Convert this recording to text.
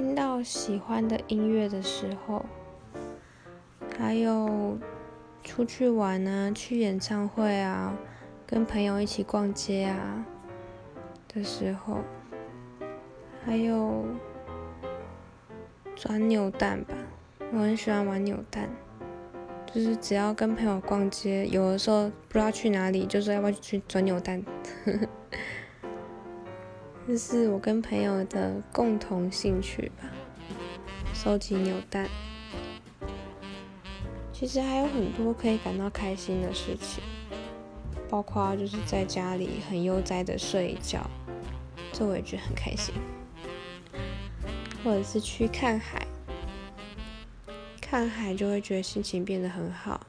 听到喜欢的音乐的时候，还有出去玩啊，去演唱会啊，跟朋友一起逛街啊的时候，还有转扭蛋吧，我很喜欢玩扭蛋。就是只要跟朋友逛街，有的时候不知道去哪里，就说要不要去转扭蛋。这是我跟朋友的共同兴趣吧，收集扭蛋。其实还有很多可以感到开心的事情，包括就是在家里很悠哉的睡一觉，这我也觉得很开心。或者是去看海。看海就会觉得心情变得很好，